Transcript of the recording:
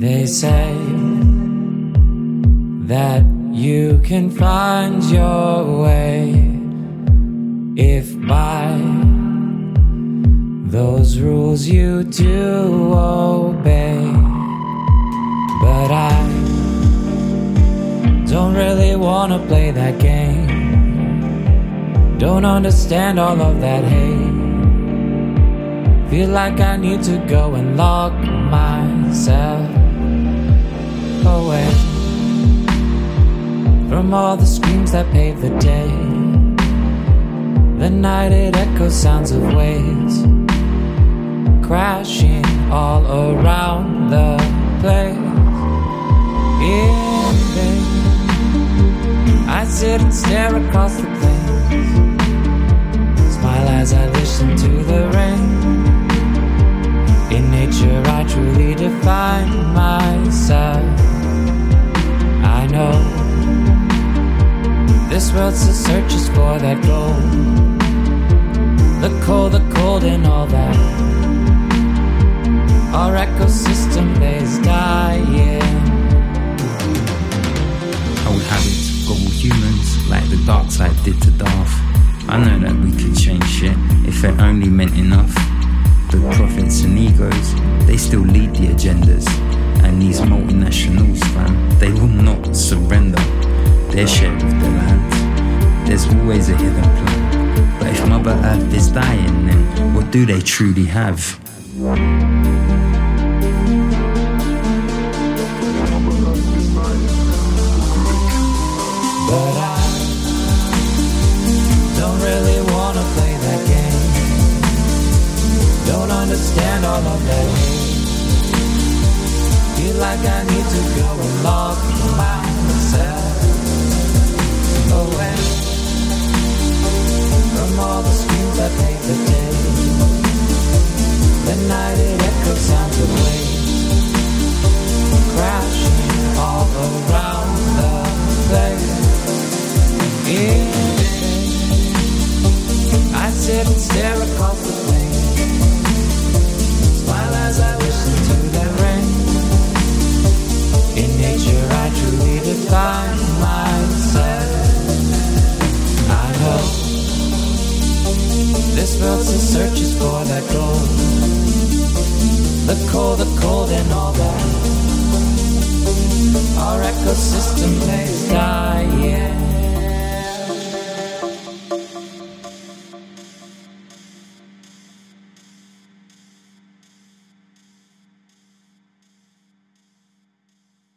They say that you can find your way if by those rules you do obey. But I don't really wanna play that game. Don't understand all of that hate. Feel like I need to go and lock myself away from all the screams that pave the day. The night it echoes sounds of waves crashing all around the place. In vain, I sit and stare across the this world still searches for that gold. The cold, the cold, and all that. Our ecosystem is dying. Have it for humans, like the dark side did to Darth. I know that we could change shit if it only meant enough. The profits and egos, they still lead the agendas. And these multinationals, fam, they will not surrender their share of the. There's always a hidden plan. But if Mother Earth is dying, then what do they truly have? But I don't really wanna play that game. Don't understand all of that hate. Feel like I need to go and lock myself this world searches for that gold, the cold, the cold and all that. Our ecosystem is dying.